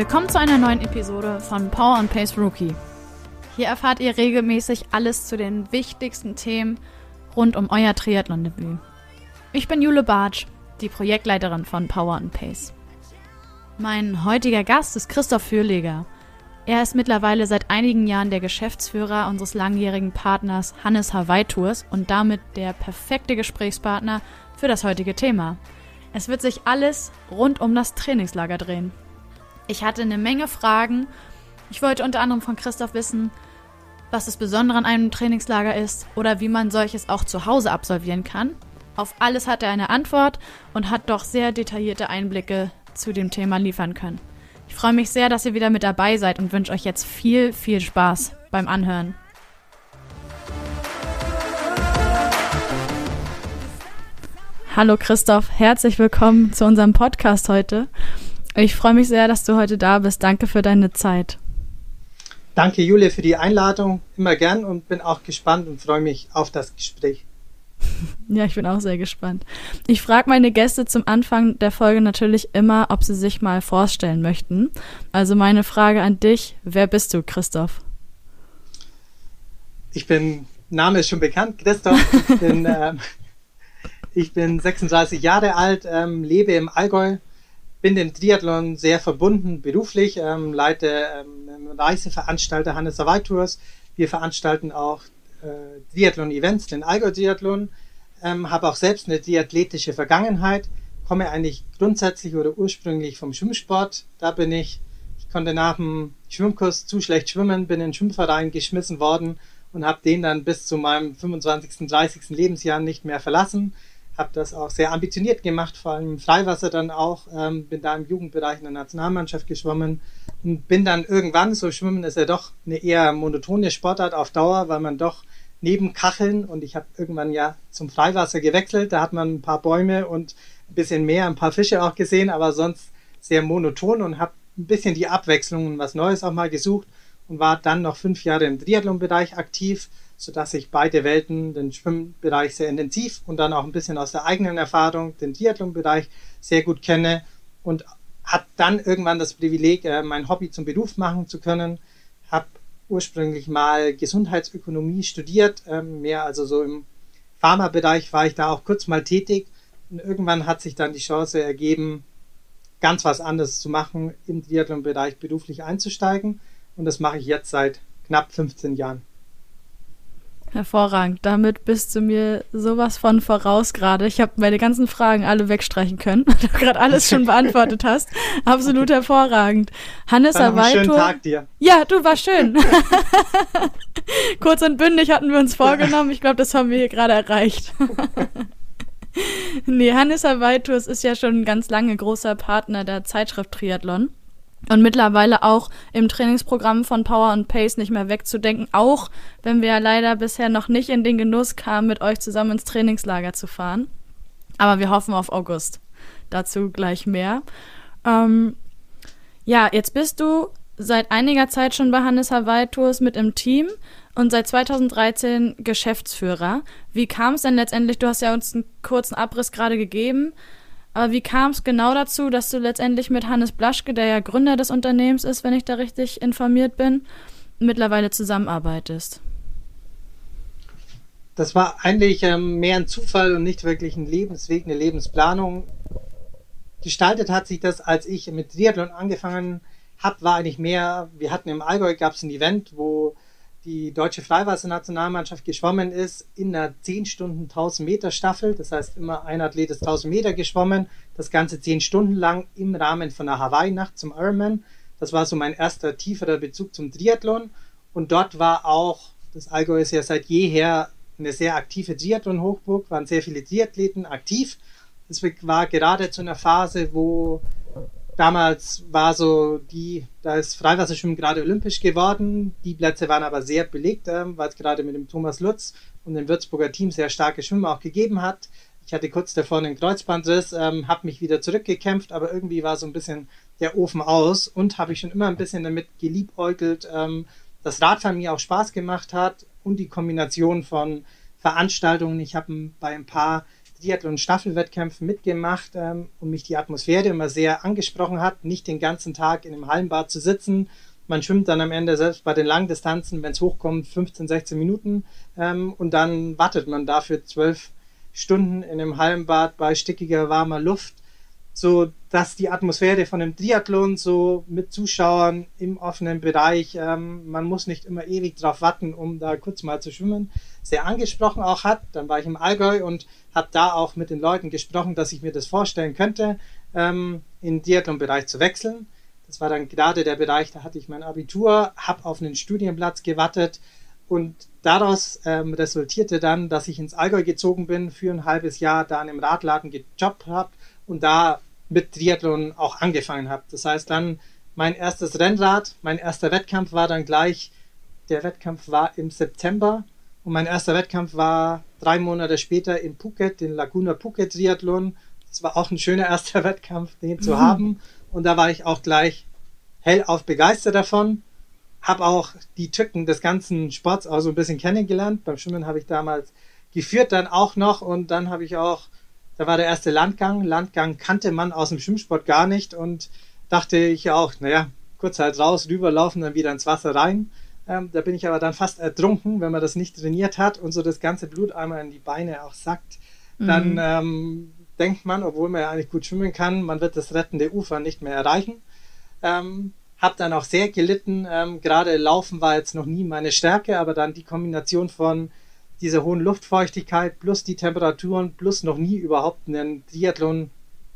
Willkommen zu einer neuen Episode von Power and Pace Rookie. Hier erfahrt ihr regelmäßig alles zu den wichtigsten Themen rund um euer Triathlon-Debüt. Ich bin Jule Bartsch, die Projektleiterin von Power and Pace. Mein heutiger Gast ist Christoph Fürleger. Er ist mittlerweile seit einigen Jahren der Geschäftsführer unseres langjährigen Partners Hannes Hawaii Tours und damit der perfekte Gesprächspartner für das heutige Thema. Es wird sich alles rund um das Trainingslager drehen. Ich hatte eine Menge Fragen. Ich wollte unter anderem von Christoph wissen, was das Besondere an einem Trainingslager ist oder wie man solches auch zu Hause absolvieren kann. Auf alles hat er eine Antwort und hat doch sehr detaillierte Einblicke zu dem Thema liefern können. Ich freue mich sehr, dass ihr wieder mit dabei seid und wünsche euch jetzt viel, viel Spaß beim Anhören. Hallo Christoph, herzlich willkommen zu unserem Podcast heute. Ich freue mich sehr, dass du heute da bist. Danke für deine Zeit. Danke, Julia, für die Einladung. Immer gern und bin auch gespannt und freue mich auf das Gespräch. Ja, ich bin auch sehr gespannt. Ich frage meine Gäste zum Anfang der Folge natürlich immer, ob sie sich mal vorstellen möchten. Also meine Frage an dich, wer bist du, Christoph? Ich bin, Name ist schon bekannt, Christoph. Ich bin, ähm, ich bin 36 Jahre alt, ähm, lebe im Allgäu, bin dem Triathlon sehr verbunden beruflich, ähm, leite ähm, Reiseveranstalter Hannes Hawaii Tours. Wir veranstalten auch äh, Triathlon-Events, den Allgäu-Triathlon, ähm, habe auch selbst eine triathletische Vergangenheit, komme eigentlich grundsätzlich oder ursprünglich vom Schwimmsport. Da bin ich, ich konnte nach dem Schwimmkurs zu schlecht schwimmen, bin in den Schwimmverein geschmissen worden und habe den dann bis zu meinem 25., 30. Lebensjahr nicht mehr verlassen habe das auch sehr ambitioniert gemacht, vor allem im Freiwasser dann auch, ähm, bin da im Jugendbereich in der Nationalmannschaft geschwommen und bin dann irgendwann, so Schwimmen ist ja doch eine eher monotone Sportart auf Dauer, weil man doch neben Kacheln und ich habe irgendwann ja zum Freiwasser gewechselt, da hat man ein paar Bäume und ein bisschen mehr, ein paar Fische auch gesehen, aber sonst sehr monoton und habe ein bisschen die Abwechslung und was Neues auch mal gesucht und war dann noch fünf Jahre im Triathlon-Bereich aktiv sodass ich beide Welten, den Schwimmbereich sehr intensiv und dann auch ein bisschen aus der eigenen Erfahrung den Triathlon-Bereich sehr gut kenne und hat dann irgendwann das Privileg, äh, mein Hobby zum Beruf machen zu können. Habe ursprünglich mal Gesundheitsökonomie studiert, ähm, mehr also so im Pharmabereich war ich da auch kurz mal tätig und irgendwann hat sich dann die Chance ergeben, ganz was anderes zu machen, im Triathlon-Bereich beruflich einzusteigen und das mache ich jetzt seit knapp 15 Jahren. Hervorragend. Damit bist du mir sowas von voraus gerade. Ich habe meine ganzen Fragen alle wegstreichen können, weil du gerade alles schon beantwortet hast. Absolut hervorragend. Hannes Awaitur. Schönen Tag dir. Ja, du war schön. Kurz und bündig hatten wir uns vorgenommen. Ich glaube, das haben wir hier gerade erreicht. nee, Hannes Awaitus ist ja schon ganz lange großer Partner der Zeitschrift Triathlon und mittlerweile auch im Trainingsprogramm von Power und Pace nicht mehr wegzudenken, auch wenn wir leider bisher noch nicht in den Genuss kamen, mit euch zusammen ins Trainingslager zu fahren. Aber wir hoffen auf August. Dazu gleich mehr. Ähm, ja, jetzt bist du seit einiger Zeit schon bei Hannes Hawaii Tours mit im Team und seit 2013 Geschäftsführer. Wie kam es denn letztendlich? Du hast ja uns einen kurzen Abriss gerade gegeben. Aber wie kam es genau dazu, dass du letztendlich mit Hannes Blaschke, der ja Gründer des Unternehmens ist, wenn ich da richtig informiert bin, mittlerweile zusammenarbeitest? Das war eigentlich ähm, mehr ein Zufall und nicht wirklich ein Lebensweg, eine Lebensplanung. Gestaltet hat sich das, als ich mit Triathlon angefangen habe, war eigentlich mehr, wir hatten im Allgäu, gab es ein Event, wo die deutsche Freiwassernationalmannschaft geschwommen ist in einer 10 Stunden 1000 Meter Staffel. Das heißt, immer ein Athlet ist 1000 Meter geschwommen. Das Ganze 10 Stunden lang im Rahmen von einer Hawaii-Nacht zum Ironman. Das war so mein erster tieferer Bezug zum Triathlon. Und dort war auch, das Allgäu ist ja seit jeher eine sehr aktive Triathlon-Hochburg, waren sehr viele Triathleten aktiv. Es war gerade zu einer Phase, wo damals war so die, da ist Freiwasserschwimmen gerade olympisch geworden. Die Plätze waren aber sehr belegt, äh, weil es gerade mit dem Thomas Lutz und dem Würzburger Team sehr starke Schwimmer auch gegeben hat. Ich hatte kurz davor einen Kreuzbandriss, ähm, habe mich wieder zurückgekämpft, aber irgendwie war so ein bisschen der Ofen aus und habe ich schon immer ein bisschen damit geliebäugelt, ähm, dass Radfahren mir auch Spaß gemacht hat und die Kombination von Veranstaltungen. Ich habe bei ein paar Triathlon-Staffelwettkämpfen mitgemacht ähm, und mich die Atmosphäre immer sehr angesprochen hat, nicht den ganzen Tag in einem Hallenbad zu sitzen. Man schwimmt dann am Ende selbst bei den Langdistanzen, wenn es hochkommt, 15, 16 Minuten ähm, und dann wartet man dafür zwölf Stunden in einem Hallenbad bei stickiger, warmer Luft so dass die Atmosphäre von dem Triathlon so mit Zuschauern im offenen Bereich, ähm, man muss nicht immer ewig drauf warten, um da kurz mal zu schwimmen, sehr angesprochen auch hat. Dann war ich im Allgäu und habe da auch mit den Leuten gesprochen, dass ich mir das vorstellen könnte, ähm, in den Triathlon-Bereich zu wechseln. Das war dann gerade der Bereich, da hatte ich mein Abitur, habe auf einen Studienplatz gewartet und daraus ähm, resultierte dann, dass ich ins Allgäu gezogen bin, für ein halbes Jahr da in einem Radladen gejobbt habe und da mit Triathlon auch angefangen habe. Das heißt dann mein erstes Rennrad, mein erster Wettkampf war dann gleich, der Wettkampf war im September und mein erster Wettkampf war drei Monate später in Phuket, den Laguna Phuket Triathlon. Das war auch ein schöner erster Wettkampf, den zu mhm. haben. Und da war ich auch gleich hellauf begeistert davon. Habe auch die Tücken des ganzen Sports auch so ein bisschen kennengelernt. Beim Schwimmen habe ich damals geführt dann auch noch und dann habe ich auch da war der erste Landgang. Landgang kannte man aus dem Schwimmsport gar nicht und dachte ich auch, naja, kurz halt raus, rüberlaufen, dann wieder ins Wasser rein. Ähm, da bin ich aber dann fast ertrunken, wenn man das nicht trainiert hat und so das ganze Blut einmal in die Beine auch sackt. Dann mhm. ähm, denkt man, obwohl man ja eigentlich gut schwimmen kann, man wird das rettende Ufer nicht mehr erreichen. Ähm, hab dann auch sehr gelitten. Ähm, Gerade Laufen war jetzt noch nie meine Stärke, aber dann die Kombination von diese hohen Luftfeuchtigkeit plus die Temperaturen plus noch nie überhaupt einen Triathlon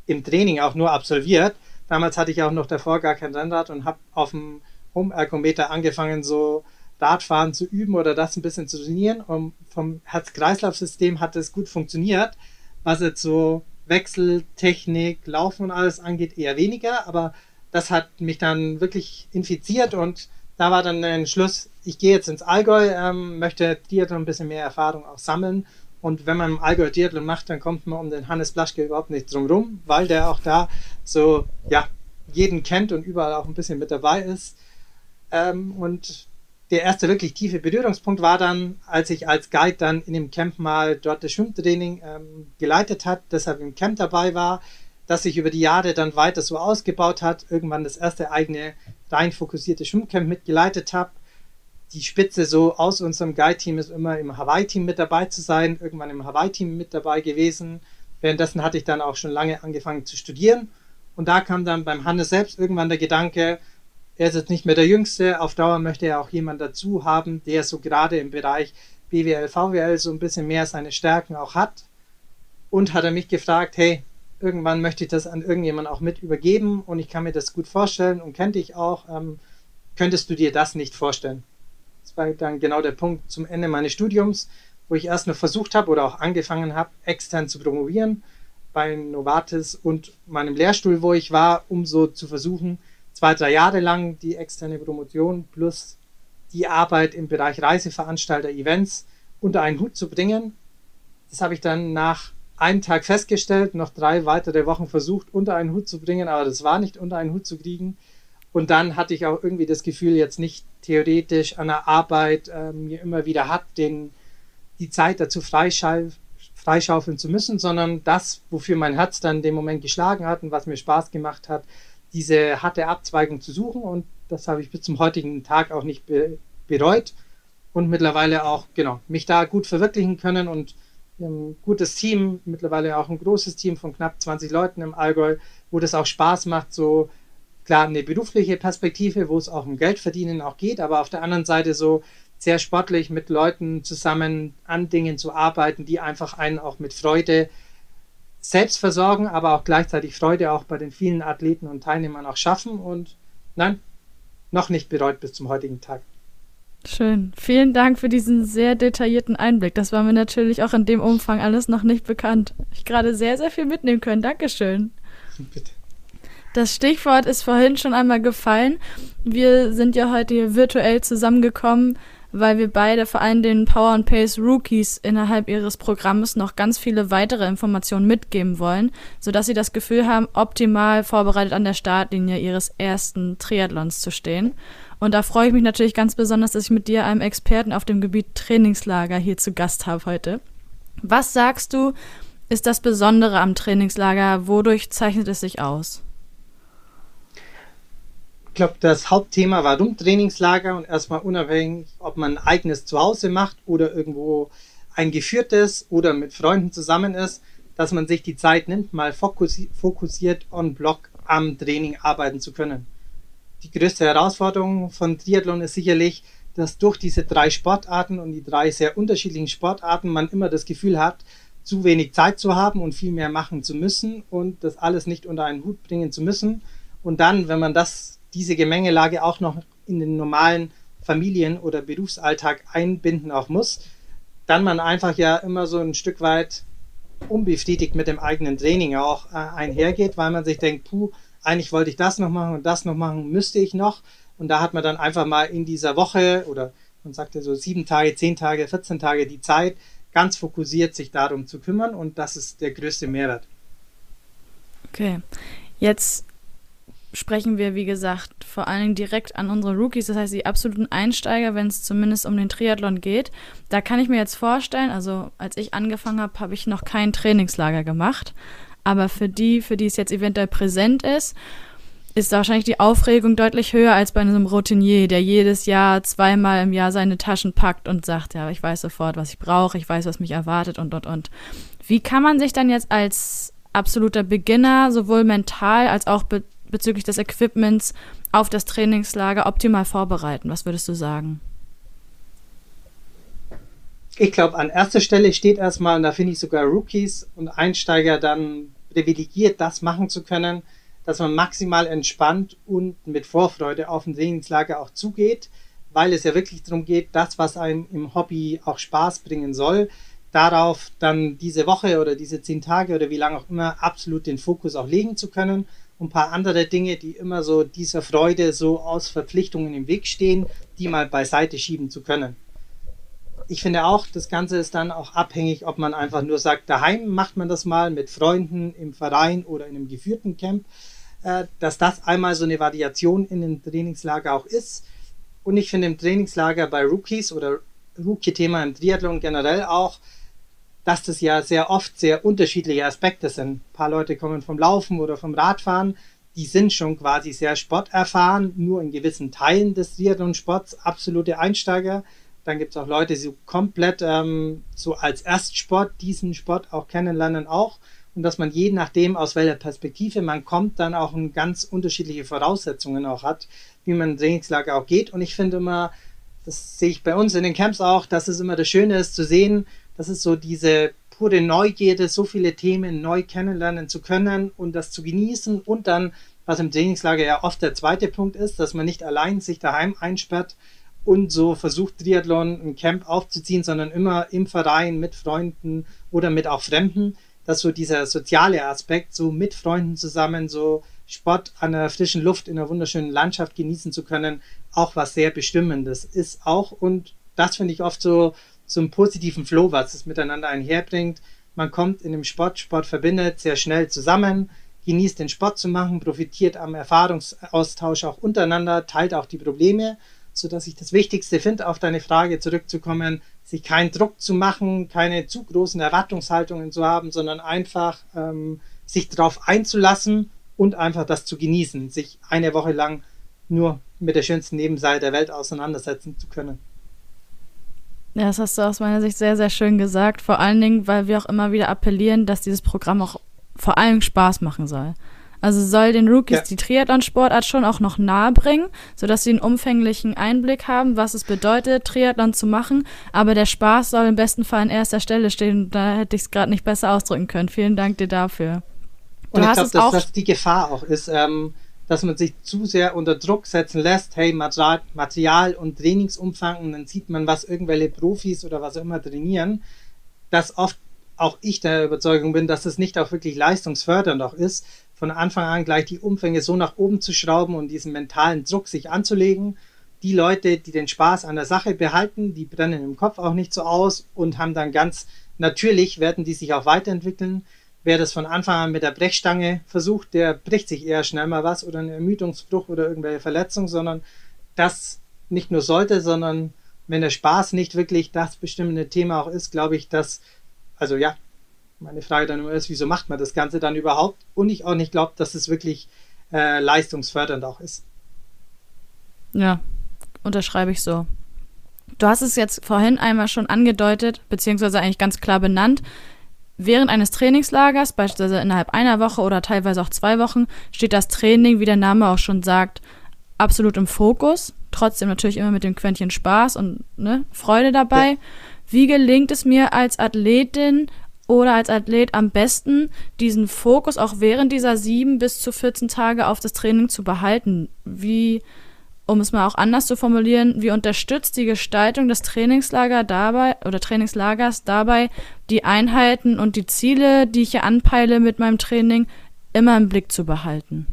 im Training auch nur absolviert. Damals hatte ich auch noch davor gar kein Rennrad und habe auf dem Home-Ergometer angefangen, so Radfahren zu üben oder das ein bisschen zu trainieren. Und vom Herz-Kreislauf-System hat es gut funktioniert. Was jetzt so Wechseltechnik, Laufen und alles angeht, eher weniger. Aber das hat mich dann wirklich infiziert und da war dann ein Schluss, ich gehe jetzt ins Allgäu, ähm, möchte Triathlon ein bisschen mehr Erfahrung auch sammeln. Und wenn man im Allgäu Triathlon macht, dann kommt man um den Hannes Blaschke überhaupt nicht drum rum, weil der auch da so, ja, jeden kennt und überall auch ein bisschen mit dabei ist. Ähm, und der erste wirklich tiefe Berührungspunkt war dann, als ich als Guide dann in dem Camp mal dort das Schwimmtraining ähm, geleitet hat, deshalb im Camp dabei war, dass sich über die Jahre dann weiter so ausgebaut hat, irgendwann das erste eigene rein fokussierte Schwimmcamp mitgeleitet habe. Die Spitze so aus unserem Guide-Team ist immer im Hawaii-Team mit dabei zu sein, irgendwann im Hawaii-Team mit dabei gewesen. Währenddessen hatte ich dann auch schon lange angefangen zu studieren. Und da kam dann beim Hannes selbst irgendwann der Gedanke, er ist jetzt nicht mehr der Jüngste, auf Dauer möchte er auch jemanden dazu haben, der so gerade im Bereich BWL, VWL so ein bisschen mehr seine Stärken auch hat. Und hat er mich gefragt, hey, irgendwann möchte ich das an irgendjemanden auch mit übergeben und ich kann mir das gut vorstellen und kennt dich auch. Ähm, könntest du dir das nicht vorstellen? Das war dann genau der Punkt zum Ende meines Studiums, wo ich erst noch versucht habe oder auch angefangen habe, extern zu promovieren bei Novartis und meinem Lehrstuhl, wo ich war, um so zu versuchen, zwei, drei Jahre lang die externe Promotion plus die Arbeit im Bereich Reiseveranstalter, Events unter einen Hut zu bringen. Das habe ich dann nach einen Tag festgestellt, noch drei weitere Wochen versucht, unter einen Hut zu bringen, aber das war nicht unter einen Hut zu kriegen. Und dann hatte ich auch irgendwie das Gefühl, jetzt nicht theoretisch an der Arbeit äh, mir immer wieder hat, den, die Zeit dazu freischaufeln zu müssen, sondern das, wofür mein Herz dann dem Moment geschlagen hat und was mir Spaß gemacht hat, diese harte Abzweigung zu suchen. Und das habe ich bis zum heutigen Tag auch nicht be bereut und mittlerweile auch, genau, mich da gut verwirklichen können und ein gutes Team, mittlerweile auch ein großes Team von knapp 20 Leuten im Allgäu, wo das auch Spaß macht, so klar eine berufliche Perspektive, wo es auch um Geldverdienen auch geht, aber auf der anderen Seite so sehr sportlich mit Leuten zusammen an Dingen zu arbeiten, die einfach einen auch mit Freude selbst versorgen, aber auch gleichzeitig Freude auch bei den vielen Athleten und Teilnehmern auch schaffen und nein, noch nicht bereut bis zum heutigen Tag. Schön. Vielen Dank für diesen sehr detaillierten Einblick. Das war mir natürlich auch in dem Umfang alles noch nicht bekannt. Ich gerade sehr, sehr viel mitnehmen können. Dankeschön. Bitte. Das Stichwort ist vorhin schon einmal gefallen. Wir sind ja heute hier virtuell zusammengekommen, weil wir beide vor allem den Power and Pace Rookies innerhalb ihres Programmes noch ganz viele weitere Informationen mitgeben wollen, sodass sie das Gefühl haben, optimal vorbereitet an der Startlinie ihres ersten Triathlons zu stehen. Und da freue ich mich natürlich ganz besonders, dass ich mit dir, einem Experten auf dem Gebiet Trainingslager, hier zu Gast habe heute. Was sagst du, ist das Besondere am Trainingslager? Wodurch zeichnet es sich aus? Ich glaube, das Hauptthema warum Trainingslager und erstmal unabhängig, ob man ein eigenes Zuhause macht oder irgendwo ein geführtes oder mit Freunden zusammen ist, dass man sich die Zeit nimmt, mal fokussiert on Block am Training arbeiten zu können. Die größte Herausforderung von Triathlon ist sicherlich, dass durch diese drei Sportarten und die drei sehr unterschiedlichen Sportarten man immer das Gefühl hat, zu wenig Zeit zu haben und viel mehr machen zu müssen und das alles nicht unter einen Hut bringen zu müssen. Und dann, wenn man das, diese Gemengelage auch noch in den normalen Familien- oder Berufsalltag einbinden auch muss, dann man einfach ja immer so ein Stück weit unbefriedigt mit dem eigenen Training auch äh, einhergeht, weil man sich denkt, puh, eigentlich wollte ich das noch machen und das noch machen, müsste ich noch. Und da hat man dann einfach mal in dieser Woche oder man sagt ja so sieben Tage, zehn Tage, 14 Tage die Zeit, ganz fokussiert sich darum zu kümmern und das ist der größte Mehrwert. Okay, jetzt sprechen wir, wie gesagt, vor allen Dingen direkt an unsere Rookies, das heißt die absoluten Einsteiger, wenn es zumindest um den Triathlon geht. Da kann ich mir jetzt vorstellen, also als ich angefangen habe, habe ich noch kein Trainingslager gemacht. Aber für die, für die es jetzt eventuell präsent ist, ist wahrscheinlich die Aufregung deutlich höher als bei einem Routinier, der jedes Jahr zweimal im Jahr seine Taschen packt und sagt, ja, ich weiß sofort, was ich brauche, ich weiß, was mich erwartet und, und, und. Wie kann man sich dann jetzt als absoluter Beginner sowohl mental als auch be bezüglich des Equipments auf das Trainingslager optimal vorbereiten? Was würdest du sagen? Ich glaube, an erster Stelle steht erstmal, und da finde ich sogar Rookies und Einsteiger dann privilegiert, das machen zu können, dass man maximal entspannt und mit Vorfreude auf ein Trainingslager auch zugeht, weil es ja wirklich darum geht, das, was einem im Hobby auch Spaß bringen soll, darauf dann diese Woche oder diese zehn Tage oder wie lange auch immer absolut den Fokus auch legen zu können ein paar andere Dinge, die immer so dieser Freude so aus Verpflichtungen im Weg stehen, die mal beiseite schieben zu können. Ich finde auch, das Ganze ist dann auch abhängig, ob man einfach nur sagt, daheim macht man das mal mit Freunden im Verein oder in einem geführten Camp, äh, dass das einmal so eine Variation in einem Trainingslager auch ist. Und ich finde im Trainingslager bei Rookies oder Rookie-Thema im Triathlon generell auch, dass das ja sehr oft sehr unterschiedliche Aspekte sind. Ein paar Leute kommen vom Laufen oder vom Radfahren, die sind schon quasi sehr sporterfahren, nur in gewissen Teilen des Triathlon-Sports absolute Einsteiger. Dann gibt es auch Leute, die so komplett ähm, so als Erstsport diesen Sport auch kennenlernen auch. Und dass man je nachdem, aus welcher Perspektive man kommt, dann auch ganz unterschiedliche Voraussetzungen auch hat, wie man Trainingslager auch geht. Und ich finde immer, das sehe ich bei uns in den Camps auch, dass es immer das Schöne ist zu sehen, das ist so diese pure Neugierde, so viele Themen neu kennenlernen zu können und das zu genießen und dann, was im Trainingslager ja oft der zweite Punkt ist, dass man nicht allein sich daheim einsperrt und so versucht, Triathlon ein Camp aufzuziehen, sondern immer im Verein mit Freunden oder mit auch Fremden, dass so dieser soziale Aspekt, so mit Freunden zusammen, so Sport an der frischen Luft in einer wunderschönen Landschaft genießen zu können, auch was sehr Bestimmendes ist auch. Und das finde ich oft so, so einen positiven Flow, was es miteinander einherbringt. Man kommt in dem Sport, Sport verbindet sehr schnell zusammen, genießt den Sport zu machen, profitiert am Erfahrungsaustausch auch untereinander, teilt auch die Probleme, so dass ich das Wichtigste finde, auf deine Frage zurückzukommen, sich keinen Druck zu machen, keine zu großen Erwartungshaltungen zu haben, sondern einfach ähm, sich darauf einzulassen und einfach das zu genießen, sich eine Woche lang nur mit der schönsten Nebenseite der Welt auseinandersetzen zu können. Ja, das hast du aus meiner Sicht sehr, sehr schön gesagt. Vor allen Dingen, weil wir auch immer wieder appellieren, dass dieses Programm auch vor allem Spaß machen soll. Also soll den Rookies ja. die Triathlon-Sportart schon auch noch nahe bringen, sodass sie einen umfänglichen Einblick haben, was es bedeutet, Triathlon zu machen. Aber der Spaß soll im besten Fall an erster Stelle stehen. Da hätte ich es gerade nicht besser ausdrücken können. Vielen Dank dir dafür. Du Und ich glaube, dass das die Gefahr auch ist. Ähm, dass man sich zu sehr unter Druck setzen lässt, hey, Material, und Trainingsumfang, und dann sieht man, was irgendwelche Profis oder was auch immer trainieren, dass oft auch ich der Überzeugung bin, dass es nicht auch wirklich leistungsfördernd auch ist, von Anfang an gleich die Umfänge so nach oben zu schrauben und diesen mentalen Druck sich anzulegen. Die Leute, die den Spaß an der Sache behalten, die brennen im Kopf auch nicht so aus und haben dann ganz natürlich, werden die sich auch weiterentwickeln wer das von Anfang an mit der Brechstange versucht, der bricht sich eher schnell mal was oder ein Ermüdungsbruch oder irgendwelche Verletzung, sondern das nicht nur sollte, sondern wenn der Spaß nicht wirklich das bestimmende Thema auch ist, glaube ich, dass, also ja, meine Frage dann immer ist, wieso macht man das Ganze dann überhaupt? Und ich auch nicht glaube, dass es wirklich äh, leistungsfördernd auch ist. Ja, unterschreibe ich so. Du hast es jetzt vorhin einmal schon angedeutet, beziehungsweise eigentlich ganz klar benannt. Während eines Trainingslagers, beispielsweise innerhalb einer Woche oder teilweise auch zwei Wochen, steht das Training, wie der Name auch schon sagt, absolut im Fokus. Trotzdem natürlich immer mit dem Quäntchen Spaß und ne, Freude dabei. Ja. Wie gelingt es mir als Athletin oder als Athlet am besten, diesen Fokus auch während dieser sieben bis zu 14 Tage auf das Training zu behalten? Wie um es mal auch anders zu formulieren, wie unterstützt die Gestaltung des Trainingslager dabei oder Trainingslagers dabei, die Einheiten und die Ziele, die ich hier anpeile mit meinem Training, immer im Blick zu behalten?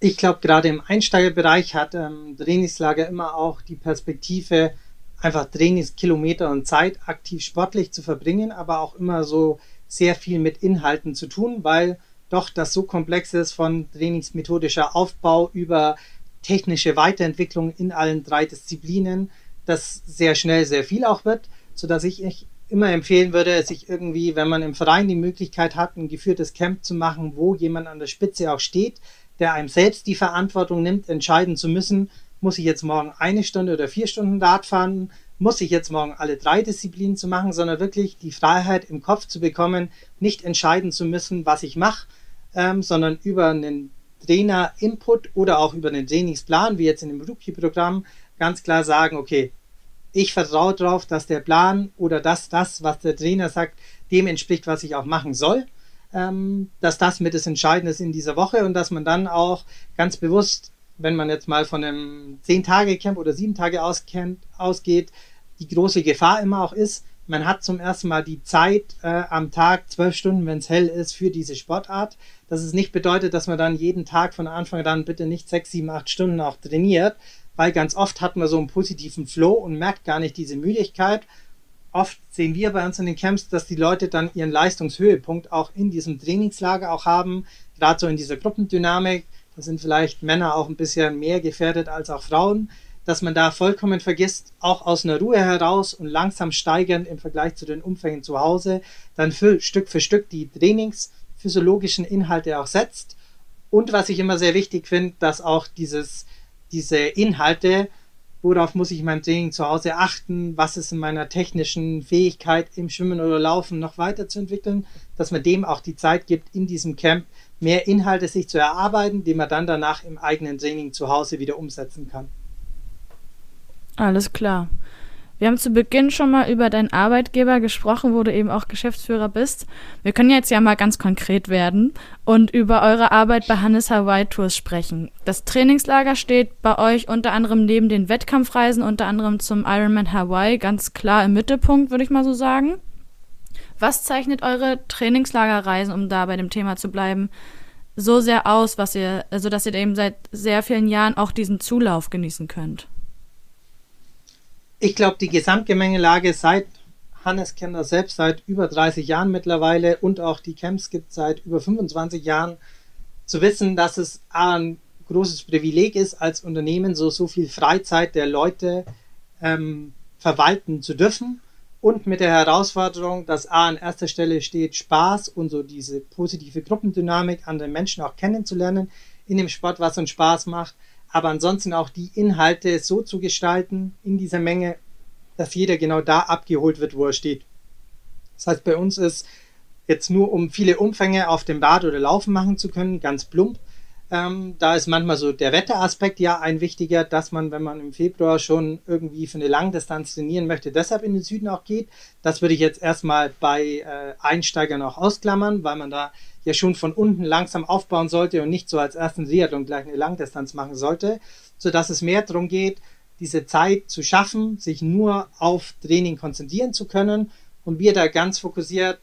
Ich glaube, gerade im Einsteigerbereich hat ähm, Trainingslager immer auch die Perspektive, einfach Trainingskilometer und Zeit aktiv sportlich zu verbringen, aber auch immer so sehr viel mit Inhalten zu tun, weil doch das so komplex ist von trainingsmethodischer Aufbau über technische Weiterentwicklung in allen drei Disziplinen, dass sehr schnell sehr viel auch wird, sodass ich immer empfehlen würde, sich irgendwie, wenn man im Verein die Möglichkeit hat, ein geführtes Camp zu machen, wo jemand an der Spitze auch steht, der einem selbst die Verantwortung nimmt, entscheiden zu müssen, muss ich jetzt morgen eine Stunde oder vier Stunden Rad fahren, muss ich jetzt morgen alle drei Disziplinen zu machen, sondern wirklich die Freiheit im Kopf zu bekommen, nicht entscheiden zu müssen, was ich mache, ähm, sondern über einen Trainer-Input oder auch über einen Trainingsplan, wie jetzt in dem Rookie-Programm, ganz klar sagen, okay, ich vertraue darauf, dass der Plan oder dass das, was der Trainer sagt, dem entspricht, was ich auch machen soll. Ähm, dass das mit das Entscheidende ist in dieser Woche und dass man dann auch ganz bewusst, wenn man jetzt mal von einem 10-Tage-Camp oder 7-Tage ausgeht, die große Gefahr immer auch ist, man hat zum ersten Mal die Zeit äh, am Tag, zwölf Stunden, wenn es hell ist, für diese Sportart. Dass es nicht bedeutet, dass man dann jeden Tag von Anfang an bitte nicht sechs, sieben, acht Stunden auch trainiert, weil ganz oft hat man so einen positiven Flow und merkt gar nicht diese Müdigkeit. Oft sehen wir bei uns in den Camps, dass die Leute dann ihren Leistungshöhepunkt auch in diesem Trainingslager auch haben, gerade so in dieser Gruppendynamik. Da sind vielleicht Männer auch ein bisschen mehr gefährdet als auch Frauen dass man da vollkommen vergisst, auch aus einer Ruhe heraus und langsam steigend im Vergleich zu den Umfängen zu Hause, dann für, Stück für Stück die trainingsphysiologischen Inhalte auch setzt. Und was ich immer sehr wichtig finde, dass auch dieses, diese Inhalte, worauf muss ich in meinem Training zu Hause achten, was ist in meiner technischen Fähigkeit im Schwimmen oder Laufen noch weiterzuentwickeln, dass man dem auch die Zeit gibt, in diesem Camp mehr Inhalte sich zu erarbeiten, die man dann danach im eigenen Training zu Hause wieder umsetzen kann. Alles klar. Wir haben zu Beginn schon mal über deinen Arbeitgeber gesprochen, wo du eben auch Geschäftsführer bist. Wir können jetzt ja mal ganz konkret werden und über eure Arbeit bei Hannes Hawaii Tours sprechen. Das Trainingslager steht bei euch unter anderem neben den Wettkampfreisen, unter anderem zum Ironman Hawaii, ganz klar im Mittelpunkt, würde ich mal so sagen. Was zeichnet eure Trainingslagerreisen, um da bei dem Thema zu bleiben, so sehr aus, was ihr, also dass ihr eben seit sehr vielen Jahren auch diesen Zulauf genießen könnt? Ich glaube, die Gesamtgemengelage seit Hannes kennt das selbst seit über 30 Jahren mittlerweile und auch die Camps gibt seit über 25 Jahren, zu wissen, dass es ein großes Privileg ist, als Unternehmen so, so viel Freizeit der Leute ähm, verwalten zu dürfen und mit der Herausforderung, dass A an erster Stelle steht, Spaß und so diese positive Gruppendynamik an den Menschen auch kennenzulernen in dem Sport, was uns Spaß macht aber ansonsten auch die Inhalte so zu gestalten in dieser Menge, dass jeder genau da abgeholt wird, wo er steht. Das heißt, bei uns ist jetzt nur, um viele Umfänge auf dem Rad oder Laufen machen zu können, ganz plump. Ähm, da ist manchmal so der Wetteraspekt ja ein wichtiger, dass man, wenn man im Februar schon irgendwie für eine Langdistanz trainieren möchte, deshalb in den Süden auch geht. Das würde ich jetzt erstmal bei äh, Einsteigern auch ausklammern, weil man da ja schon von unten langsam aufbauen sollte und nicht so als ersten Triathlon gleich eine Langdistanz machen sollte, sodass es mehr darum geht, diese Zeit zu schaffen, sich nur auf Training konzentrieren zu können und wir da ganz fokussiert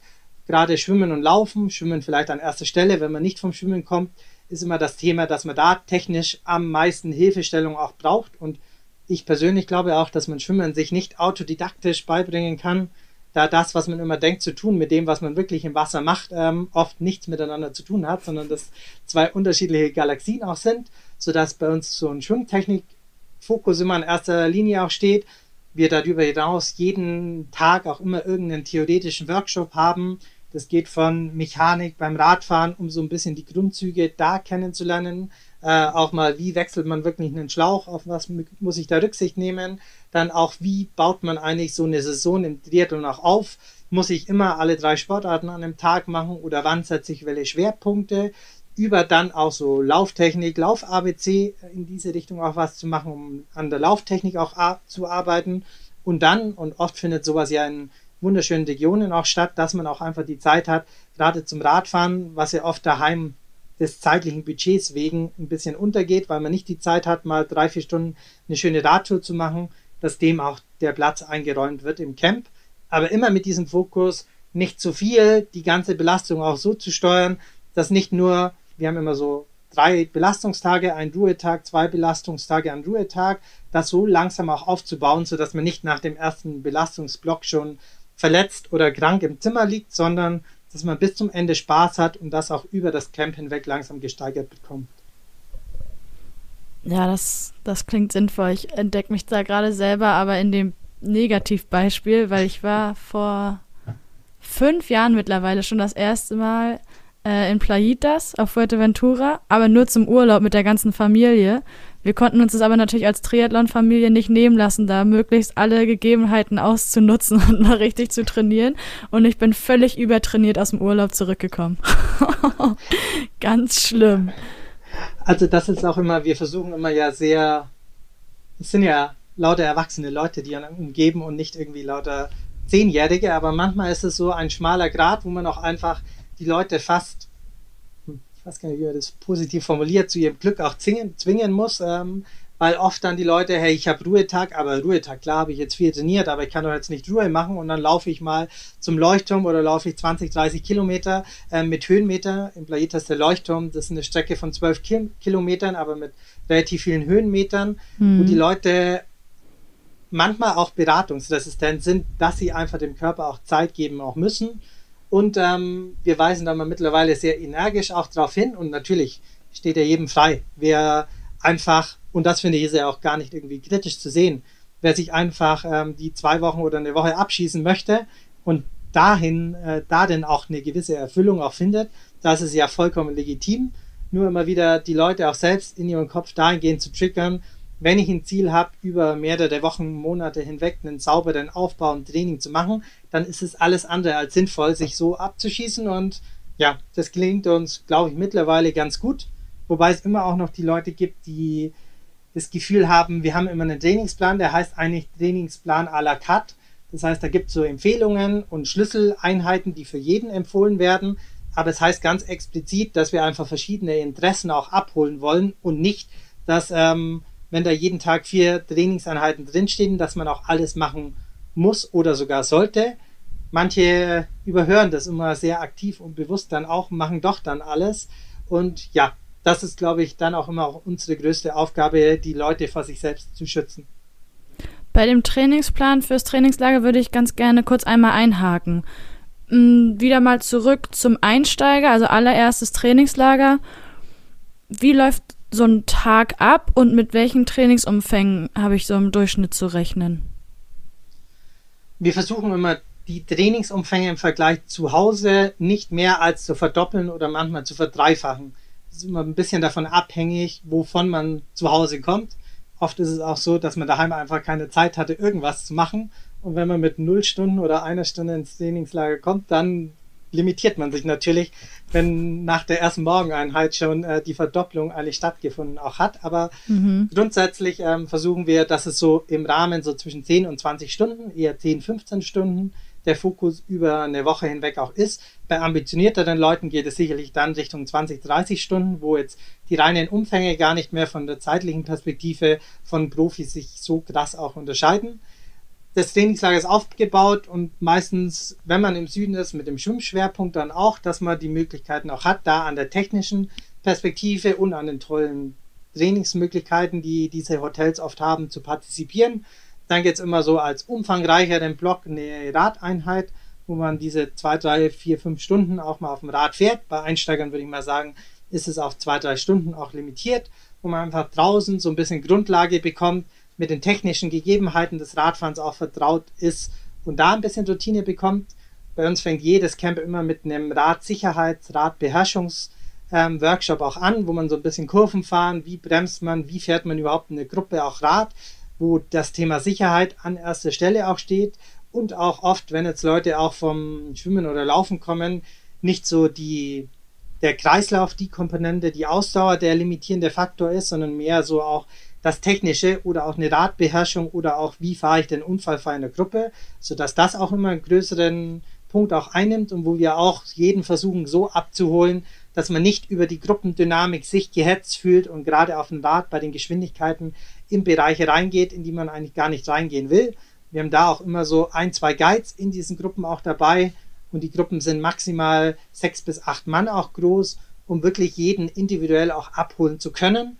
gerade Schwimmen und Laufen, Schwimmen vielleicht an erster Stelle, wenn man nicht vom Schwimmen kommt, ist immer das Thema, dass man da technisch am meisten Hilfestellung auch braucht. Und ich persönlich glaube auch, dass man Schwimmen sich nicht autodidaktisch beibringen kann, da das, was man immer denkt zu tun, mit dem, was man wirklich im Wasser macht, ähm, oft nichts miteinander zu tun hat, sondern dass zwei unterschiedliche Galaxien auch sind, sodass bei uns so ein Schwimmtechnik-Fokus immer in erster Linie auch steht. wir darüber hinaus jeden Tag auch immer irgendeinen theoretischen Workshop haben. Das geht von Mechanik beim Radfahren, um so ein bisschen die Grundzüge da kennenzulernen. Äh, auch mal, wie wechselt man wirklich einen Schlauch, auf was muss ich da Rücksicht nehmen. Dann auch, wie baut man eigentlich so eine Saison im Triathlon auch auf. Muss ich immer alle drei Sportarten an einem Tag machen oder wann setze ich welche Schwerpunkte? Über dann auch so Lauftechnik, Lauf-ABC in diese Richtung auch was zu machen, um an der Lauftechnik auch zu arbeiten. Und dann, und oft findet sowas ja in wunderschönen Regionen auch statt, dass man auch einfach die Zeit hat, gerade zum Radfahren, was ja oft daheim des zeitlichen Budgets wegen ein bisschen untergeht, weil man nicht die Zeit hat, mal drei, vier Stunden eine schöne Radtour zu machen, dass dem auch der Platz eingeräumt wird im Camp. Aber immer mit diesem Fokus, nicht zu viel, die ganze Belastung auch so zu steuern, dass nicht nur, wir haben immer so drei Belastungstage, ein Ruhetag, zwei Belastungstage, ein Ruhetag, das so langsam auch aufzubauen, sodass man nicht nach dem ersten Belastungsblock schon verletzt oder krank im Zimmer liegt, sondern dass man bis zum Ende Spaß hat und das auch über das Camp hinweg langsam gesteigert bekommt. Ja, das, das klingt sinnvoll. Ich entdecke mich da gerade selber, aber in dem Negativbeispiel, weil ich war vor fünf Jahren mittlerweile schon das erste Mal äh, in Playitas auf Fuerteventura, aber nur zum Urlaub mit der ganzen Familie. Wir konnten uns das aber natürlich als Triathlon-Familie nicht nehmen lassen, da möglichst alle Gegebenheiten auszunutzen und mal richtig zu trainieren. Und ich bin völlig übertrainiert aus dem Urlaub zurückgekommen. Ganz schlimm. Also das ist auch immer, wir versuchen immer ja sehr, es sind ja lauter erwachsene Leute, die einen umgeben und nicht irgendwie lauter Zehnjährige. Aber manchmal ist es so ein schmaler Grad, wo man auch einfach die Leute fast, ich weiß gar nicht, wie man das positiv formuliert, zu ihrem Glück auch zwingen, zwingen muss. Ähm, weil oft dann die Leute, hey, ich habe Ruhetag, aber Ruhetag, klar, habe ich jetzt viel trainiert, aber ich kann doch jetzt nicht Ruhe machen und dann laufe ich mal zum Leuchtturm oder laufe ich 20, 30 Kilometer äh, mit Höhenmeter. Im Plaitas ist der Leuchtturm, das ist eine Strecke von 12 Ki Kilometern, aber mit relativ vielen Höhenmetern, mhm. wo die Leute manchmal auch beratungsresistent sind, dass sie einfach dem Körper auch Zeit geben auch müssen. Und ähm, wir weisen da mal mittlerweile sehr energisch auch darauf hin. Und natürlich steht er jedem frei, wer einfach, und das finde ich ist ja auch gar nicht irgendwie kritisch zu sehen, wer sich einfach ähm, die zwei Wochen oder eine Woche abschießen möchte und dahin, äh, da denn auch eine gewisse Erfüllung auch findet, das ist ja vollkommen legitim. Nur immer wieder die Leute auch selbst in ihrem Kopf dahingehend zu triggern, wenn ich ein Ziel habe, über mehrere Wochen, Monate hinweg einen sauberen Aufbau und Training zu machen, dann ist es alles andere als sinnvoll, sich so abzuschießen. Und ja, das gelingt uns, glaube ich, mittlerweile ganz gut. Wobei es immer auch noch die Leute gibt, die das Gefühl haben, wir haben immer einen Trainingsplan, der heißt eigentlich Trainingsplan à la carte. Das heißt, da gibt es so Empfehlungen und Schlüsseleinheiten, die für jeden empfohlen werden. Aber es heißt ganz explizit, dass wir einfach verschiedene Interessen auch abholen wollen und nicht, dass ähm, wenn da jeden Tag vier Trainingseinheiten drinstehen, dass man auch alles machen muss oder sogar sollte. Manche überhören das immer sehr aktiv und bewusst dann auch, machen doch dann alles. Und ja, das ist, glaube ich, dann auch immer auch unsere größte Aufgabe, die Leute vor sich selbst zu schützen. Bei dem Trainingsplan fürs Trainingslager würde ich ganz gerne kurz einmal einhaken. Hm, wieder mal zurück zum Einsteiger, also allererstes Trainingslager. Wie läuft so einen Tag ab und mit welchen Trainingsumfängen habe ich so im Durchschnitt zu rechnen? Wir versuchen immer die Trainingsumfänge im Vergleich zu Hause nicht mehr als zu verdoppeln oder manchmal zu verdreifachen. Das ist immer ein bisschen davon abhängig, wovon man zu Hause kommt. Oft ist es auch so, dass man daheim einfach keine Zeit hatte, irgendwas zu machen. Und wenn man mit null Stunden oder einer Stunde ins Trainingslager kommt, dann limitiert man sich natürlich, wenn nach der ersten Morgeneinheit schon äh, die Verdopplung eigentlich stattgefunden auch hat. Aber mhm. grundsätzlich ähm, versuchen wir, dass es so im Rahmen so zwischen 10 und 20 Stunden, eher 10, 15 Stunden, der Fokus über eine Woche hinweg auch ist. Bei ambitionierteren Leuten geht es sicherlich dann Richtung 20, 30 Stunden, wo jetzt die reinen Umfänge gar nicht mehr von der zeitlichen Perspektive von Profis sich so krass auch unterscheiden das Trainingslager ist aufgebaut und meistens, wenn man im Süden ist, mit dem Schwimmschwerpunkt dann auch, dass man die Möglichkeiten auch hat, da an der technischen Perspektive und an den tollen Trainingsmöglichkeiten, die diese Hotels oft haben, zu partizipieren. Dann geht es immer so als umfangreicheren Block eine Radeinheit, wo man diese zwei, drei, vier, fünf Stunden auch mal auf dem Rad fährt. Bei Einsteigern würde ich mal sagen, ist es auf zwei, drei Stunden auch limitiert, wo man einfach draußen so ein bisschen Grundlage bekommt, mit den technischen Gegebenheiten des Radfahrens auch vertraut ist und da ein bisschen Routine bekommt. Bei uns fängt jedes Camp immer mit einem Radsicherheits-, Radbeherrschungs-Workshop ähm, auch an, wo man so ein bisschen Kurven fahren, wie bremst man, wie fährt man überhaupt eine Gruppe auch Rad, wo das Thema Sicherheit an erster Stelle auch steht und auch oft, wenn jetzt Leute auch vom Schwimmen oder Laufen kommen, nicht so die der Kreislauf die Komponente, die Ausdauer der limitierende Faktor ist, sondern mehr so auch das Technische oder auch eine Radbeherrschung oder auch wie fahre ich den unfallfrei in der Gruppe, sodass das auch immer einen größeren Punkt auch einnimmt und wo wir auch jeden versuchen so abzuholen, dass man nicht über die Gruppendynamik sich gehetzt fühlt und gerade auf dem Rad bei den Geschwindigkeiten in Bereiche reingeht, in die man eigentlich gar nicht reingehen will. Wir haben da auch immer so ein, zwei Guides in diesen Gruppen auch dabei, und die Gruppen sind maximal sechs bis acht Mann auch groß, um wirklich jeden individuell auch abholen zu können.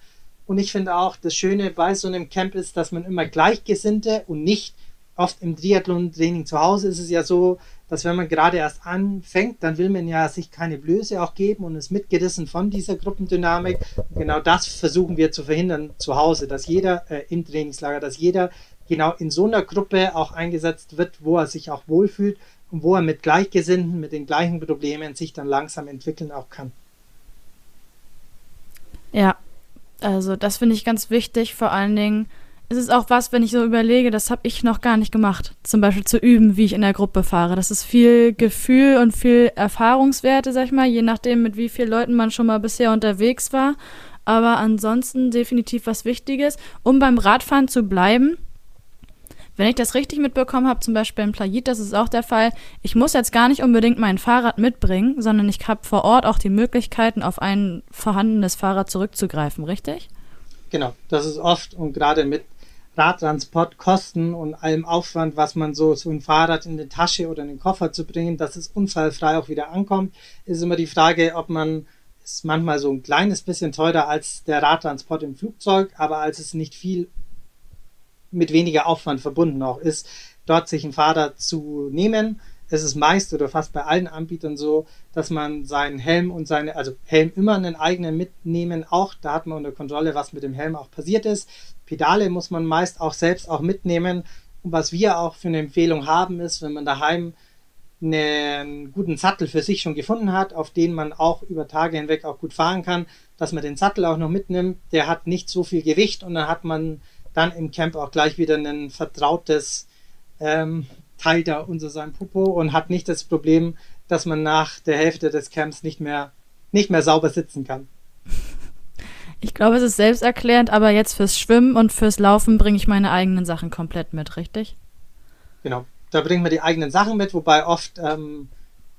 Und ich finde auch, das Schöne bei so einem Camp ist, dass man immer Gleichgesinnte und nicht oft im Triathlon-Training zu Hause ist es ja so, dass wenn man gerade erst anfängt, dann will man ja sich keine Blöße auch geben und ist mitgerissen von dieser Gruppendynamik. Und genau das versuchen wir zu verhindern zu Hause, dass jeder äh, im Trainingslager, dass jeder genau in so einer Gruppe auch eingesetzt wird, wo er sich auch wohlfühlt und wo er mit Gleichgesinnten, mit den gleichen Problemen sich dann langsam entwickeln auch kann. Ja, also das finde ich ganz wichtig. Vor allen Dingen ist es auch was, wenn ich so überlege, das habe ich noch gar nicht gemacht. Zum Beispiel zu üben, wie ich in der Gruppe fahre. Das ist viel Gefühl und viel Erfahrungswerte, sag ich mal, je nachdem, mit wie vielen Leuten man schon mal bisher unterwegs war. Aber ansonsten definitiv was Wichtiges. Um beim Radfahren zu bleiben, wenn ich das richtig mitbekommen habe, zum Beispiel im Plagit, das ist auch der Fall, ich muss jetzt gar nicht unbedingt mein Fahrrad mitbringen, sondern ich habe vor Ort auch die Möglichkeiten, auf ein vorhandenes Fahrrad zurückzugreifen, richtig? Genau, das ist oft und gerade mit Radtransportkosten und allem Aufwand, was man so, so ein Fahrrad in die Tasche oder in den Koffer zu bringen, dass es unfallfrei auch wieder ankommt, ist immer die Frage, ob man ist manchmal so ein kleines bisschen teurer als der Radtransport im Flugzeug, aber als es nicht viel mit weniger Aufwand verbunden auch ist, dort sich ein Fahrrad zu nehmen. Es ist meist oder fast bei allen Anbietern so, dass man seinen Helm und seine, also Helm immer einen eigenen mitnehmen, auch da hat man unter Kontrolle, was mit dem Helm auch passiert ist. Pedale muss man meist auch selbst auch mitnehmen. Und was wir auch für eine Empfehlung haben, ist, wenn man daheim einen guten Sattel für sich schon gefunden hat, auf den man auch über Tage hinweg auch gut fahren kann, dass man den Sattel auch noch mitnimmt. Der hat nicht so viel Gewicht und dann hat man dann im Camp auch gleich wieder ein vertrautes ähm, Teil da unter seinem Popo und hat nicht das Problem, dass man nach der Hälfte des Camps nicht mehr, nicht mehr sauber sitzen kann. Ich glaube, es ist selbsterklärend, aber jetzt fürs Schwimmen und fürs Laufen bringe ich meine eigenen Sachen komplett mit, richtig? Genau, da bringen wir die eigenen Sachen mit, wobei oft ähm,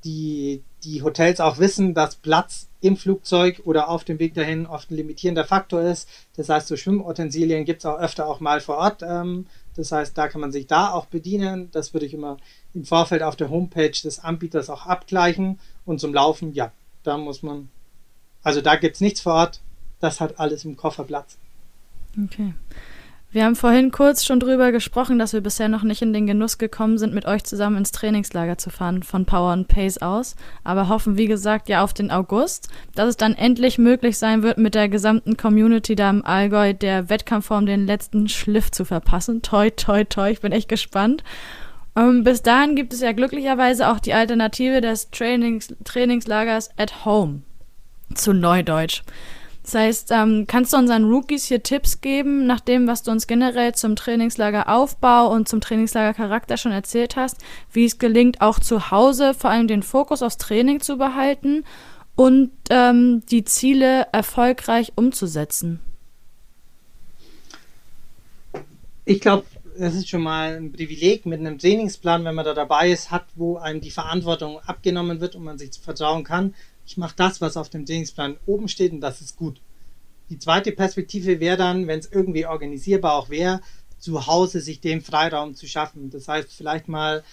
die, die Hotels auch wissen, dass Platz im Flugzeug oder auf dem Weg dahin oft ein limitierender Faktor ist. Das heißt, so Schwimmutensilien gibt es auch öfter auch mal vor Ort. Ähm, das heißt, da kann man sich da auch bedienen. Das würde ich immer im Vorfeld auf der Homepage des Anbieters auch abgleichen. Und zum Laufen, ja, da muss man, also da gibt es nichts vor Ort. Das hat alles im Koffer Platz. Okay. Wir haben vorhin kurz schon drüber gesprochen, dass wir bisher noch nicht in den Genuss gekommen sind, mit euch zusammen ins Trainingslager zu fahren von Power and Pace aus, aber hoffen, wie gesagt, ja auf den August, dass es dann endlich möglich sein wird, mit der gesamten Community da im Allgäu der Wettkampfform den letzten Schliff zu verpassen. Toi, toi, toi, ich bin echt gespannt. Um, ähm, bis dahin gibt es ja glücklicherweise auch die Alternative des Trainings, Trainingslagers at Home. Zu Neudeutsch. Das heißt, ähm, kannst du unseren Rookies hier Tipps geben, nach dem, was du uns generell zum Trainingslageraufbau und zum Trainingslagercharakter schon erzählt hast, wie es gelingt, auch zu Hause vor allem den Fokus aufs Training zu behalten und ähm, die Ziele erfolgreich umzusetzen? Ich glaube, es ist schon mal ein Privileg mit einem Trainingsplan, wenn man da dabei ist, hat, wo einem die Verantwortung abgenommen wird und man sich vertrauen kann, ich mache das, was auf dem Trainingsplan oben steht und das ist gut. Die zweite Perspektive wäre dann, wenn es irgendwie organisierbar auch wäre, zu Hause sich den Freiraum zu schaffen. Das heißt vielleicht mal,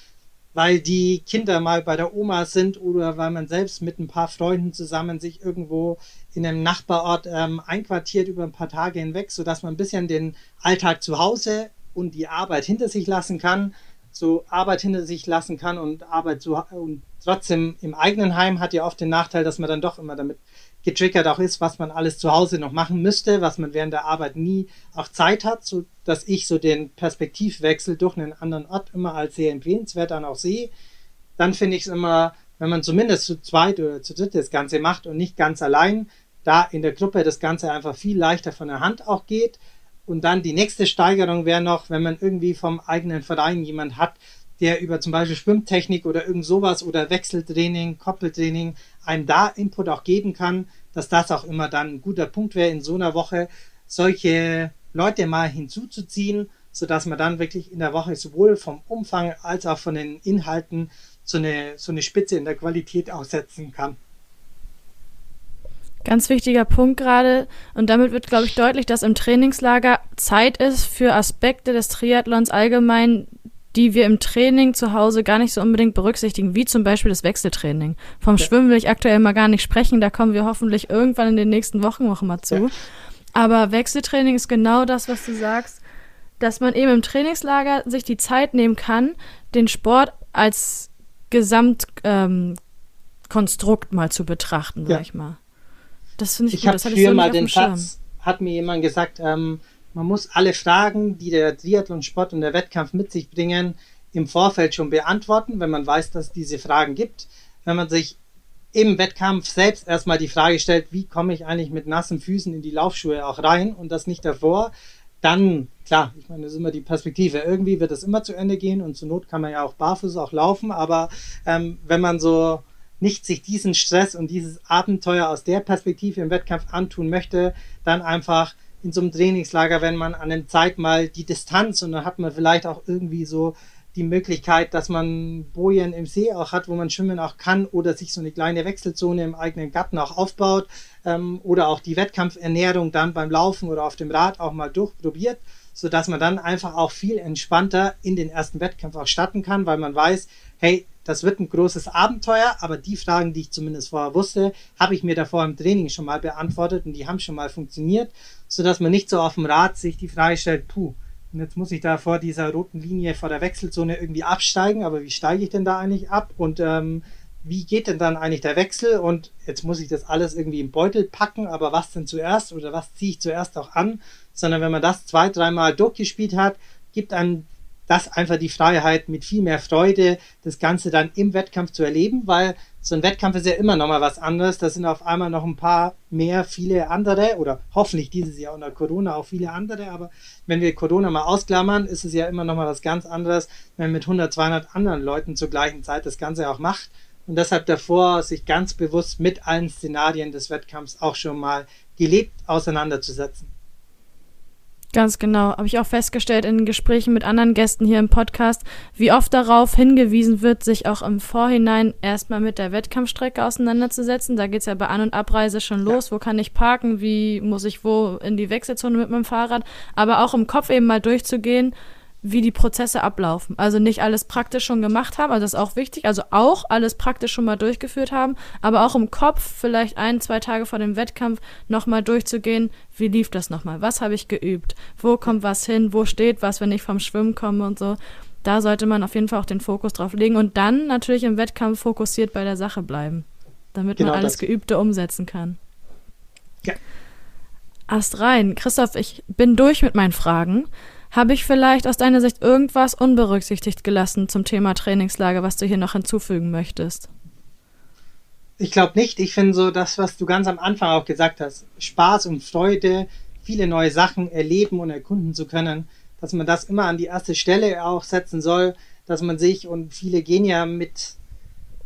weil die Kinder mal bei der Oma sind oder weil man selbst mit ein paar Freunden zusammen sich irgendwo in einem Nachbarort ähm, einquartiert über ein paar Tage hinweg, sodass man ein bisschen den Alltag zu Hause und die Arbeit hinter sich lassen kann so Arbeit hinter sich lassen kann und Arbeit so und trotzdem im eigenen Heim hat ja oft den Nachteil, dass man dann doch immer damit getriggert auch ist, was man alles zu Hause noch machen müsste, was man während der Arbeit nie auch Zeit hat, so dass ich so den Perspektivwechsel durch einen anderen Ort immer als sehr empfehlenswert dann auch sehe. Dann finde ich es immer, wenn man zumindest zu zweit oder zu dritt das Ganze macht und nicht ganz allein, da in der Gruppe das Ganze einfach viel leichter von der Hand auch geht. Und dann die nächste Steigerung wäre noch, wenn man irgendwie vom eigenen Verein jemand hat, der über zum Beispiel Schwimmtechnik oder irgend sowas oder Wechseltraining, Koppeltraining einem da Input auch geben kann, dass das auch immer dann ein guter Punkt wäre in so einer Woche, solche Leute mal hinzuzuziehen, sodass man dann wirklich in der Woche sowohl vom Umfang als auch von den Inhalten so eine, so eine Spitze in der Qualität aussetzen kann. Ganz wichtiger Punkt gerade. Und damit wird, glaube ich, deutlich, dass im Trainingslager Zeit ist für Aspekte des Triathlons allgemein, die wir im Training zu Hause gar nicht so unbedingt berücksichtigen, wie zum Beispiel das Wechseltraining. Vom ja. Schwimmen will ich aktuell mal gar nicht sprechen, da kommen wir hoffentlich irgendwann in den nächsten Wochen noch mal zu. Ja. Aber Wechseltraining ist genau das, was du sagst, dass man eben im Trainingslager sich die Zeit nehmen kann, den Sport als Gesamtkonstrukt ähm, mal zu betrachten, ja. sag ich mal. Das finde ich, ich gut. Das früher so mal den Satz, hat mir jemand gesagt, ähm, man muss alle Fragen, die der Triathlon-Sport und der Wettkampf mit sich bringen, im Vorfeld schon beantworten, wenn man weiß, dass es diese Fragen gibt. Wenn man sich im Wettkampf selbst erstmal die Frage stellt, wie komme ich eigentlich mit nassen Füßen in die Laufschuhe auch rein und das nicht davor, dann, klar, ich meine, das ist immer die Perspektive. Irgendwie wird es immer zu Ende gehen und zur Not kann man ja auch barfuß auch laufen, aber ähm, wenn man so nicht sich diesen Stress und dieses Abenteuer aus der Perspektive im Wettkampf antun möchte, dann einfach in so einem Trainingslager, wenn man an der Zeit mal die Distanz und dann hat man vielleicht auch irgendwie so die Möglichkeit, dass man Bojen im See auch hat, wo man schwimmen auch kann oder sich so eine kleine Wechselzone im eigenen Garten auch aufbaut ähm, oder auch die Wettkampfernährung dann beim Laufen oder auf dem Rad auch mal durchprobiert, so dass man dann einfach auch viel entspannter in den ersten Wettkampf auch starten kann, weil man weiß, hey, das wird ein großes Abenteuer, aber die Fragen, die ich zumindest vorher wusste, habe ich mir davor im Training schon mal beantwortet und die haben schon mal funktioniert, sodass man nicht so auf dem Rad sich die Frage stellt, puh, und jetzt muss ich da vor dieser roten Linie vor der Wechselzone irgendwie absteigen, aber wie steige ich denn da eigentlich ab und ähm, wie geht denn dann eigentlich der Wechsel und jetzt muss ich das alles irgendwie im Beutel packen, aber was denn zuerst oder was ziehe ich zuerst auch an, sondern wenn man das zwei, dreimal durchgespielt hat, gibt einem das einfach die Freiheit, mit viel mehr Freude das Ganze dann im Wettkampf zu erleben, weil so ein Wettkampf ist ja immer noch mal was anderes. Da sind auf einmal noch ein paar mehr, viele andere oder hoffentlich dieses Jahr unter Corona auch viele andere. Aber wenn wir Corona mal ausklammern, ist es ja immer noch mal was ganz anderes, wenn man mit 100, 200 anderen Leuten zur gleichen Zeit das Ganze auch macht. Und deshalb davor sich ganz bewusst mit allen Szenarien des Wettkampfs auch schon mal gelebt auseinanderzusetzen. Ganz genau. Habe ich auch festgestellt in Gesprächen mit anderen Gästen hier im Podcast, wie oft darauf hingewiesen wird, sich auch im Vorhinein erstmal mit der Wettkampfstrecke auseinanderzusetzen. Da geht es ja bei An- und Abreise schon los. Ja. Wo kann ich parken? Wie muss ich wo in die Wechselzone mit meinem Fahrrad? Aber auch im Kopf eben mal durchzugehen, wie die Prozesse ablaufen. Also nicht alles praktisch schon gemacht haben, also das ist auch wichtig, also auch alles praktisch schon mal durchgeführt haben, aber auch im Kopf vielleicht ein, zwei Tage vor dem Wettkampf nochmal durchzugehen, wie lief das nochmal, was habe ich geübt, wo kommt was hin, wo steht was, wenn ich vom Schwimmen komme und so. Da sollte man auf jeden Fall auch den Fokus drauf legen und dann natürlich im Wettkampf fokussiert bei der Sache bleiben, damit genau man alles das. Geübte umsetzen kann. Ja. Ast rein. Christoph, ich bin durch mit meinen Fragen. Habe ich vielleicht aus deiner Sicht irgendwas unberücksichtigt gelassen zum Thema Trainingslager, was du hier noch hinzufügen möchtest? Ich glaube nicht. Ich finde so das, was du ganz am Anfang auch gesagt hast, Spaß und Freude, viele neue Sachen erleben und erkunden zu können, dass man das immer an die erste Stelle auch setzen soll, dass man sich und viele gehen ja mit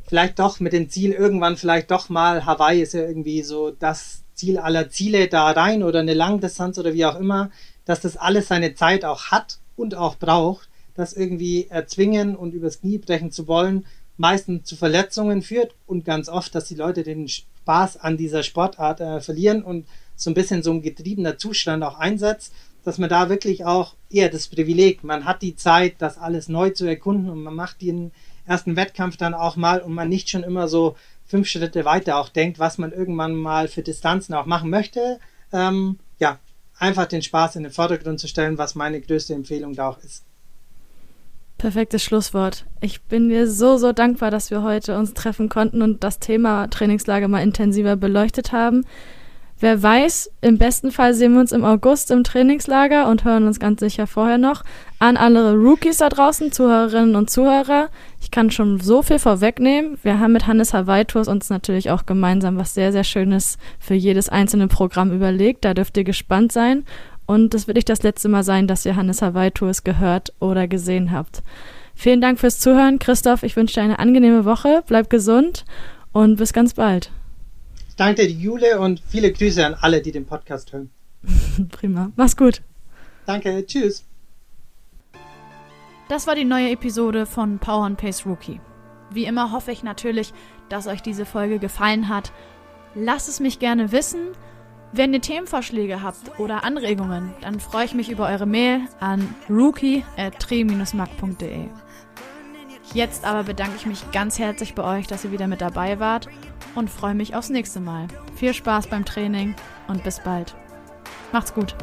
vielleicht doch mit dem Ziel irgendwann vielleicht doch mal Hawaii ist ja irgendwie so das Ziel aller Ziele da rein oder eine Langdistanz oder wie auch immer, dass das alles seine Zeit auch hat und auch braucht, das irgendwie erzwingen und übers Knie brechen zu wollen, meistens zu Verletzungen führt und ganz oft, dass die Leute den Spaß an dieser Sportart äh, verlieren und so ein bisschen so ein getriebener Zustand auch einsetzt, dass man da wirklich auch eher das Privileg, man hat die Zeit, das alles neu zu erkunden und man macht den ersten Wettkampf dann auch mal und man nicht schon immer so fünf Schritte weiter auch denkt, was man irgendwann mal für Distanzen auch machen möchte. Ähm, einfach den Spaß in den Vordergrund zu stellen, was meine größte Empfehlung da auch ist. Perfektes Schlusswort. Ich bin dir so, so dankbar, dass wir heute uns treffen konnten und das Thema Trainingslager mal intensiver beleuchtet haben. Wer weiß, im besten Fall sehen wir uns im August im Trainingslager und hören uns ganz sicher vorher noch. An alle Rookies da draußen, Zuhörerinnen und Zuhörer, ich kann schon so viel vorwegnehmen. Wir haben mit Hannes Hawaii Tours uns natürlich auch gemeinsam was sehr, sehr Schönes für jedes einzelne Programm überlegt. Da dürft ihr gespannt sein. Und es wird nicht das letzte Mal sein, dass ihr Hannes Hawaii Tours gehört oder gesehen habt. Vielen Dank fürs Zuhören. Christoph, ich wünsche dir eine angenehme Woche. Bleib gesund und bis ganz bald danke dir, Jule, und viele Grüße an alle, die den Podcast hören. Prima. Mach's gut. Danke. Tschüss. Das war die neue Episode von Power and Pace Rookie. Wie immer hoffe ich natürlich, dass euch diese Folge gefallen hat. Lasst es mich gerne wissen. Wenn ihr Themenvorschläge habt oder Anregungen, dann freue ich mich über eure Mail an rookie.tri-mac.de. Jetzt aber bedanke ich mich ganz herzlich bei euch, dass ihr wieder mit dabei wart und freue mich aufs nächste Mal. Viel Spaß beim Training und bis bald. Macht's gut.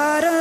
So